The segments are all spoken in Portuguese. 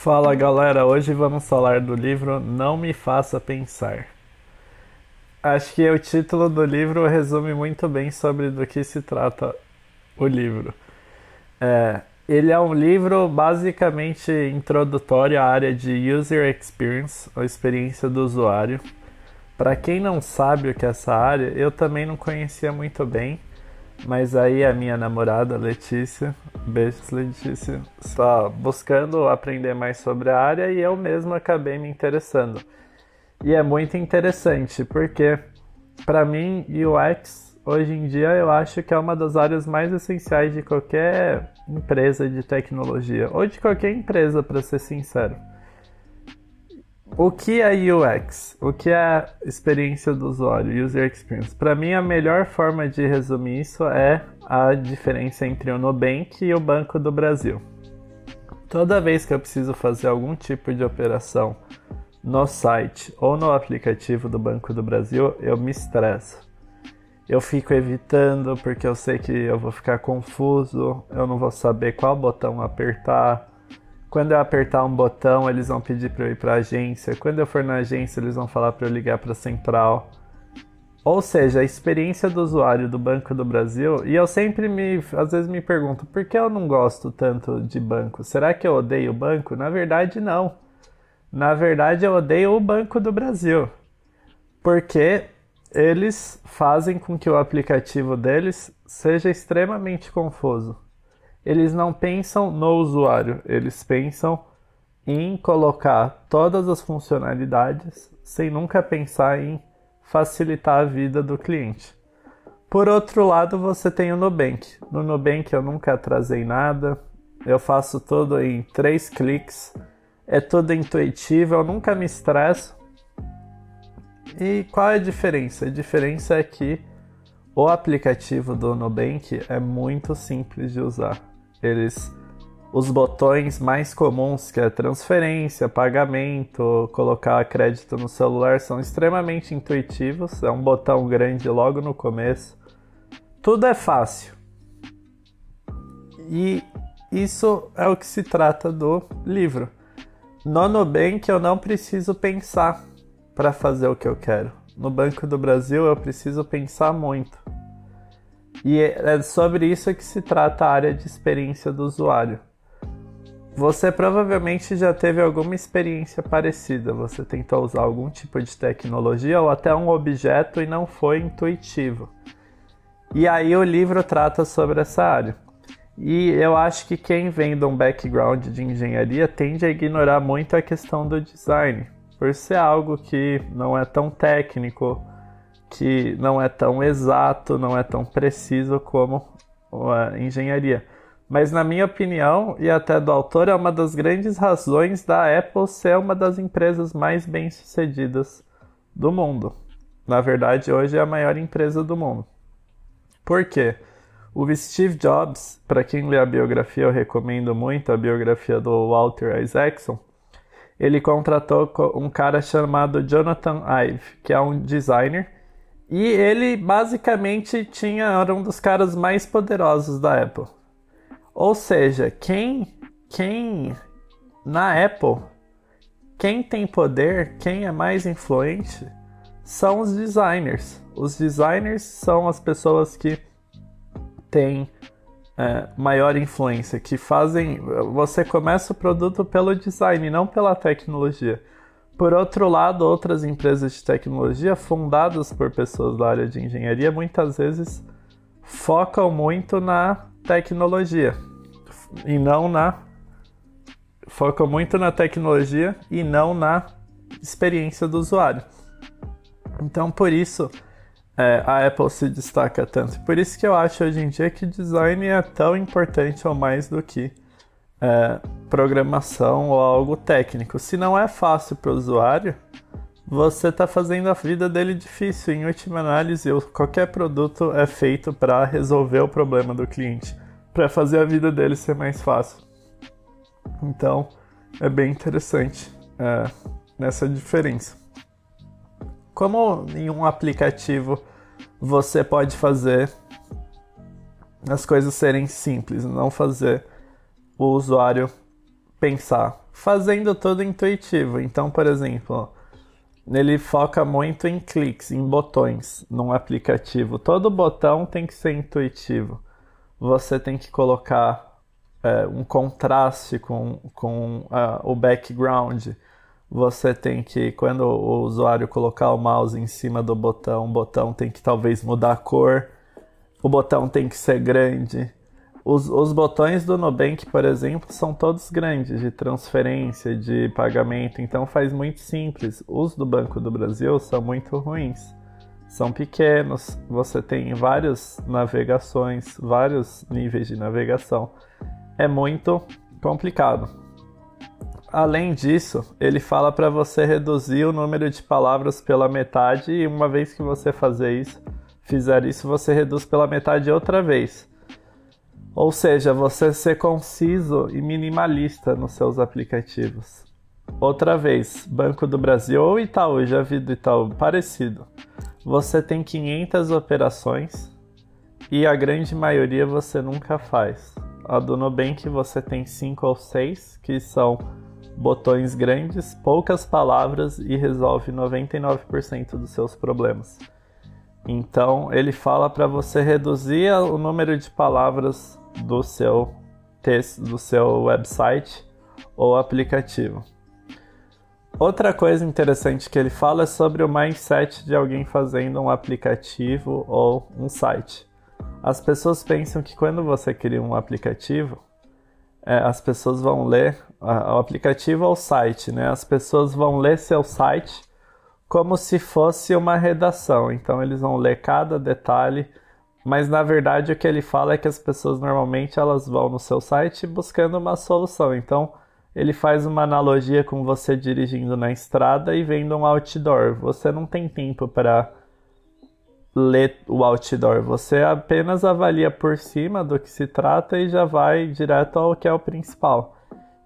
Fala galera, hoje vamos falar do livro Não Me Faça Pensar. Acho que o título do livro resume muito bem sobre do que se trata o livro. É, ele é um livro basicamente introdutório à área de User Experience, a experiência do usuário. Para quem não sabe o que é essa área, eu também não conhecia muito bem mas aí a minha namorada, Letícia, beijos Letícia, está buscando aprender mais sobre a área e eu mesmo acabei me interessando. E é muito interessante porque, para mim, UX hoje em dia eu acho que é uma das áreas mais essenciais de qualquer empresa de tecnologia, ou de qualquer empresa, para ser sincero. O que é UX? O que é experiência do usuário, User Experience? Para mim, a melhor forma de resumir isso é a diferença entre o Nubank e o Banco do Brasil. Toda vez que eu preciso fazer algum tipo de operação no site ou no aplicativo do Banco do Brasil, eu me estresso. Eu fico evitando porque eu sei que eu vou ficar confuso, eu não vou saber qual botão apertar, quando eu apertar um botão, eles vão pedir para eu ir para agência. Quando eu for na agência, eles vão falar para eu ligar para a central. Ou seja, a experiência do usuário do Banco do Brasil, e eu sempre me, às vezes me pergunto, por que eu não gosto tanto de banco? Será que eu odeio o banco? Na verdade, não. Na verdade, eu odeio o Banco do Brasil. Porque eles fazem com que o aplicativo deles seja extremamente confuso eles não pensam no usuário, eles pensam em colocar todas as funcionalidades sem nunca pensar em facilitar a vida do cliente. Por outro lado, você tem o Nubank. No Nubank eu nunca atrasei nada, eu faço tudo em três cliques, é tudo intuitivo, eu nunca me estresso. E qual é a diferença? A diferença é que o aplicativo do Nubank é muito simples de usar. Eles os botões mais comuns, que é transferência, pagamento, colocar crédito no celular, são extremamente intuitivos. É um botão grande logo no começo. Tudo é fácil. E isso é o que se trata do livro. No Nubank eu não preciso pensar para fazer o que eu quero. No Banco do Brasil eu preciso pensar muito. E é sobre isso que se trata a área de experiência do usuário. Você provavelmente já teve alguma experiência parecida. Você tentou usar algum tipo de tecnologia ou até um objeto e não foi intuitivo. E aí o livro trata sobre essa área. E eu acho que quem vem de um background de engenharia tende a ignorar muito a questão do design, por ser algo que não é tão técnico, que não é tão exato, não é tão preciso como a engenharia. Mas, na minha opinião, e até do autor, é uma das grandes razões da Apple ser uma das empresas mais bem-sucedidas do mundo. Na verdade, hoje é a maior empresa do mundo. Por quê? O Steve Jobs, para quem lê a biografia, eu recomendo muito a biografia do Walter Isaacson. Ele contratou um cara chamado Jonathan Ive, que é um designer e ele basicamente tinha era um dos caras mais poderosos da Apple. Ou seja, quem quem na Apple, quem tem poder, quem é mais influente são os designers. Os designers são as pessoas que têm é, maior influência, que fazem. Você começa o produto pelo design, não pela tecnologia. Por outro lado, outras empresas de tecnologia fundadas por pessoas da área de engenharia muitas vezes focam muito na tecnologia e não na focam muito na tecnologia e não na experiência do usuário. Então, por isso é, a Apple se destaca tanto. Por isso que eu acho hoje em dia que design é tão importante ou mais do que é, programação ou algo técnico. Se não é fácil para o usuário, você está fazendo a vida dele difícil. Em última análise, qualquer produto é feito para resolver o problema do cliente, para fazer a vida dele ser mais fácil. Então, é bem interessante é, nessa diferença. Como em um aplicativo você pode fazer as coisas serem simples, não fazer o usuário pensar? Fazendo tudo intuitivo. Então, por exemplo, ele foca muito em cliques, em botões num aplicativo. Todo botão tem que ser intuitivo. Você tem que colocar é, um contraste com, com uh, o background. Você tem que, quando o usuário colocar o mouse em cima do botão, o botão tem que talvez mudar a cor, o botão tem que ser grande. Os, os botões do Nubank, por exemplo, são todos grandes, de transferência, de pagamento, então faz muito simples. Os do Banco do Brasil são muito ruins. São pequenos, você tem várias navegações, vários níveis de navegação. É muito complicado. Além disso, ele fala para você reduzir o número de palavras pela metade e uma vez que você fazer isso, fizer isso, você reduz pela metade outra vez. Ou seja, você ser conciso e minimalista nos seus aplicativos. Outra vez, Banco do Brasil ou Itaú, já vi do Itaú, parecido. Você tem 500 operações e a grande maioria você nunca faz. A do Nubank você tem 5 ou 6, que são botões grandes, poucas palavras e resolve 99% dos seus problemas. Então, ele fala para você reduzir o número de palavras do seu texto, do seu website ou aplicativo. Outra coisa interessante que ele fala é sobre o mindset de alguém fazendo um aplicativo ou um site. As pessoas pensam que quando você cria um aplicativo, é, as pessoas vão ler o aplicativo ou o site, né? As pessoas vão ler seu site como se fosse uma redação. Então eles vão ler cada detalhe mas na verdade o que ele fala é que as pessoas normalmente elas vão no seu site buscando uma solução. Então ele faz uma analogia com você dirigindo na estrada e vendo um outdoor. Você não tem tempo para ler o outdoor, você apenas avalia por cima do que se trata e já vai direto ao que é o principal.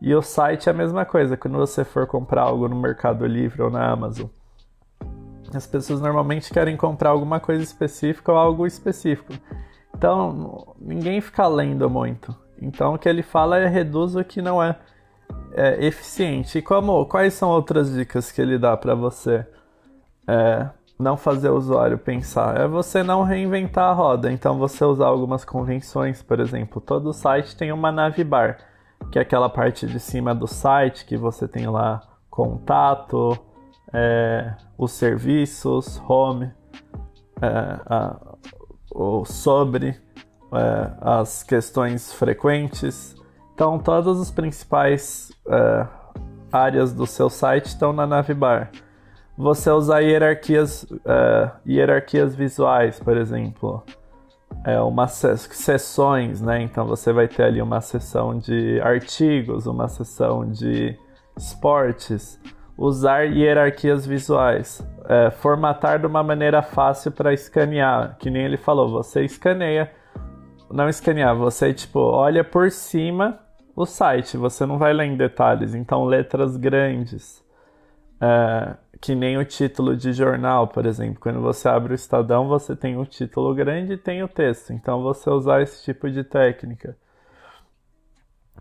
E o site é a mesma coisa, quando você for comprar algo no Mercado Livre ou na Amazon as pessoas normalmente querem comprar alguma coisa específica ou algo específico. Então, ninguém fica lendo muito. Então, o que ele fala é reduz o que não é, é eficiente. E como, quais são outras dicas que ele dá para você é, não fazer o usuário pensar? É você não reinventar a roda. Então, você usar algumas convenções, por exemplo. Todo site tem uma navbar, que é aquela parte de cima do site que você tem lá contato, é, os serviços, home, é, a, o sobre, é, as questões frequentes. Então, todas as principais é, áreas do seu site estão na navbar. Você usar hierarquias, é, hierarquias visuais, por exemplo, é sessões, né? Então você vai ter ali uma seção de artigos, uma seção de esportes, usar hierarquias visuais, é, formatar de uma maneira fácil para escanear, que nem ele falou, você escaneia, não escanear, você tipo olha por cima o site, você não vai ler em detalhes, então letras grandes, é, que nem o título de jornal, por exemplo, quando você abre o Estadão, você tem o título grande e tem o texto, então você usar esse tipo de técnica.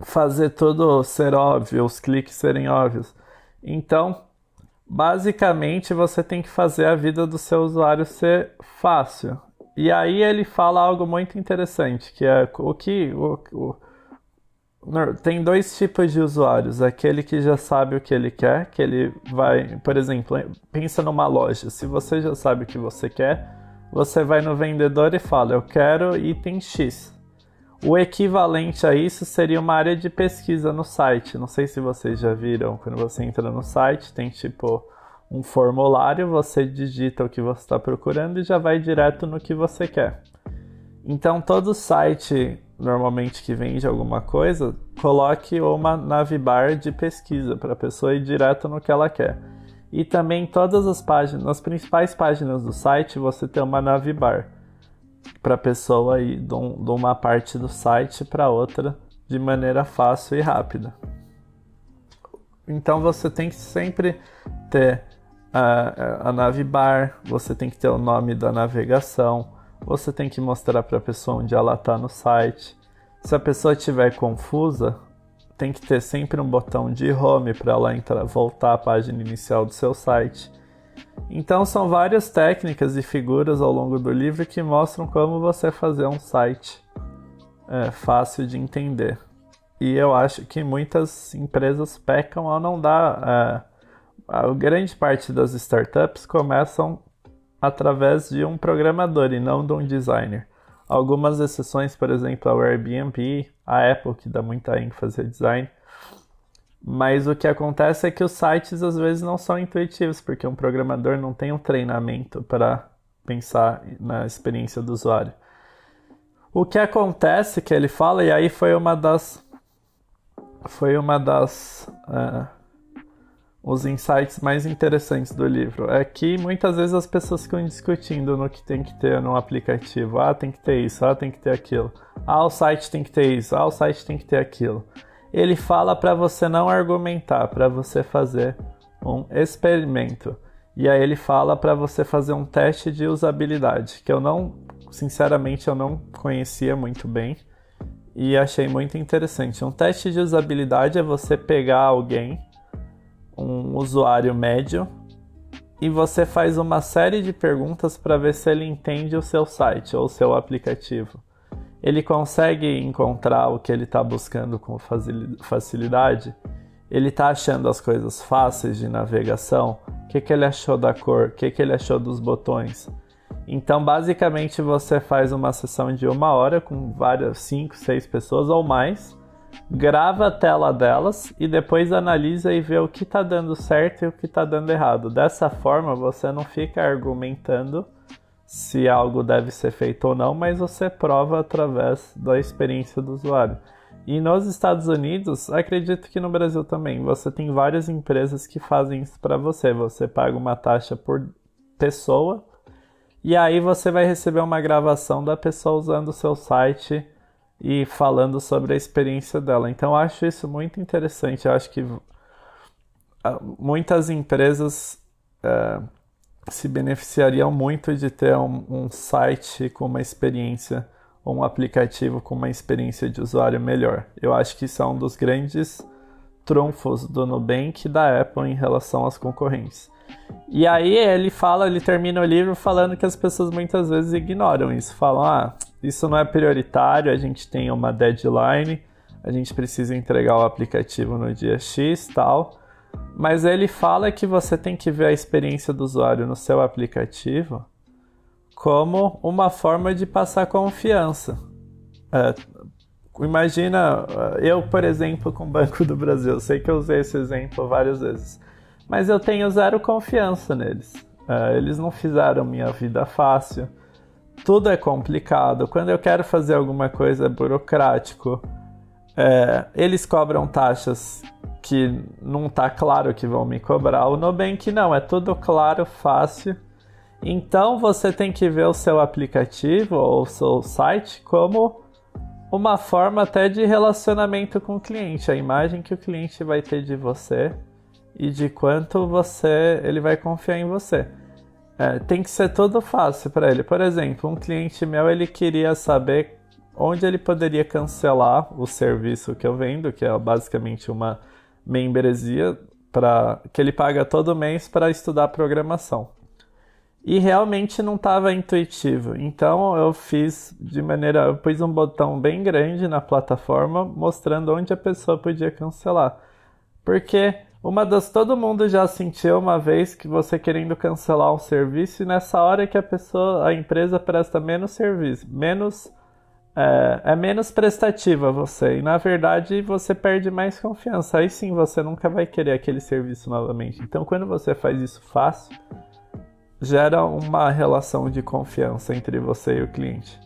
Fazer tudo ser óbvio, os cliques serem óbvios. Então, basicamente, você tem que fazer a vida do seu usuário ser fácil. E aí ele fala algo muito interessante, que é o que o, o, tem dois tipos de usuários, aquele que já sabe o que ele quer, que ele vai, por exemplo, pensa numa loja. Se você já sabe o que você quer, você vai no vendedor e fala: "Eu quero item X". O equivalente a isso seria uma área de pesquisa no site. Não sei se vocês já viram, quando você entra no site, tem tipo um formulário, você digita o que você está procurando e já vai direto no que você quer. Então, todo site normalmente que vende alguma coisa, coloque uma navbar de pesquisa para a pessoa ir direto no que ela quer. E também todas as páginas, nas principais páginas do site, você tem uma navbar para a pessoa ir de, um, uma parte do site para outra de maneira fácil e rápida. Então você tem que sempre ter a, a nave bar, você tem que ter o nome da navegação, você tem que mostrar para a pessoa onde ela está no site. Se a pessoa estiver confusa, tem que ter sempre um botão de home para ela entrar, voltar à página inicial do seu site. Então são várias técnicas e figuras ao longo do livro que mostram como você fazer um site é, fácil de entender. E eu acho que muitas empresas pecam ao não dar. É, a grande parte das startups começam através de um programador e não de um designer. Algumas exceções, por exemplo, a Airbnb, a Apple, que dá muita ênfase ao design. Mas o que acontece é que os sites às vezes não são intuitivos, porque um programador não tem um treinamento para pensar na experiência do usuário. O que acontece que ele fala, e aí foi uma das. Foi uma das. Uh, os insights mais interessantes do livro é que muitas vezes as pessoas ficam discutindo no que tem que ter no aplicativo. Ah, tem que ter isso, ah, tem que ter aquilo. Ah, o site tem que ter isso, ah, o site tem que ter aquilo. Ele fala para você não argumentar, para você fazer um experimento. E aí ele fala para você fazer um teste de usabilidade, que eu não, sinceramente, eu não conhecia muito bem e achei muito interessante. Um teste de usabilidade é você pegar alguém um usuário médio e você faz uma série de perguntas para ver se ele entende o seu site ou o seu aplicativo. Ele consegue encontrar o que ele está buscando com facilidade? Ele está achando as coisas fáceis de navegação? O que, que ele achou da cor? O que, que ele achou dos botões? Então, basicamente, você faz uma sessão de uma hora com várias, cinco, seis pessoas ou mais grava a tela delas e depois analisa e vê o que está dando certo e o que está dando errado. Dessa forma, você não fica argumentando se algo deve ser feito ou não, mas você prova através da experiência do usuário. E nos Estados Unidos, acredito que no Brasil também, você tem várias empresas que fazem isso para você. Você paga uma taxa por pessoa e aí você vai receber uma gravação da pessoa usando o seu site e falando sobre a experiência dela. Então eu acho isso muito interessante. Eu acho que ah, muitas empresas é, se beneficiariam muito de ter um, um site com uma experiência ou um aplicativo com uma experiência de usuário melhor. Eu acho que isso é um dos grandes trunfos do Nubank e da Apple em relação às concorrentes. E aí ele fala, ele termina o livro falando que as pessoas muitas vezes ignoram isso, falam: "Ah, isso não é prioritário, a gente tem uma deadline, a gente precisa entregar o aplicativo no dia X, tal. Mas ele fala que você tem que ver a experiência do usuário no seu aplicativo como uma forma de passar confiança. É, imagina, eu, por exemplo, com o Banco do Brasil, sei que eu usei esse exemplo várias vezes, mas eu tenho zero confiança neles. É, eles não fizeram minha vida fácil tudo é complicado. Quando eu quero fazer alguma coisa burocrático, é, eles cobram taxas que não tá claro que vão me cobrar. O Nubank não, é tudo claro, fácil. Então você tem que ver o seu aplicativo ou o seu site como uma forma até de relacionamento com o cliente, a imagem que o cliente vai ter de você e de quanto você ele vai confiar em você. É, tem que ser tudo fácil para ele. Por exemplo, um cliente meu ele queria saber onde ele poderia cancelar o serviço que eu vendo, que é basicamente uma membresia para que ele paga todo mês para estudar programação. E realmente não estava intuitivo. Então eu fiz de maneira, eu pus um botão bem grande na plataforma mostrando onde a pessoa podia cancelar. Porque uma das todo mundo já sentiu uma vez que você querendo cancelar um serviço e nessa hora que a pessoa, a empresa presta menos serviço, menos é, é, menos prestativa você e na verdade você perde mais confiança. Aí sim você nunca vai querer aquele serviço novamente. Então quando você faz isso fácil, gera uma relação de confiança entre você e o cliente.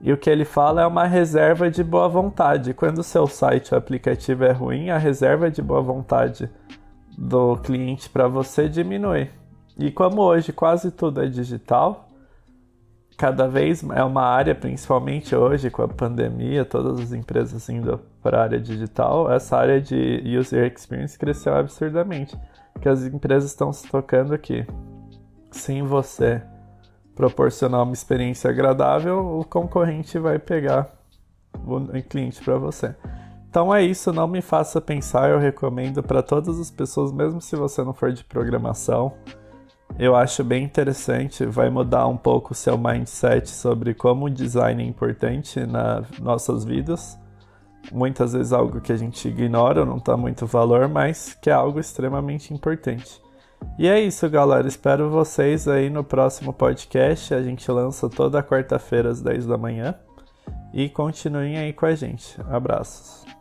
E o que ele fala é uma reserva de boa vontade. Quando o seu site ou aplicativo é ruim, a reserva de boa vontade do cliente para você diminui. E como hoje quase tudo é digital, cada vez é uma área, principalmente hoje com a pandemia, todas as empresas indo para a área digital, essa área de user experience cresceu absurdamente. Que as empresas estão se tocando aqui. Sem você proporcionar uma experiência agradável, o concorrente vai pegar o cliente para você. Então é isso, não me faça pensar, eu recomendo para todas as pessoas, mesmo se você não for de programação. Eu acho bem interessante, vai mudar um pouco o seu mindset sobre como o design é importante nas nossas vidas. Muitas vezes algo que a gente ignora, não dá muito valor, mas que é algo extremamente importante. E é isso, galera. Espero vocês aí no próximo podcast. A gente lança toda quarta-feira às 10 da manhã. E continuem aí com a gente. Abraços.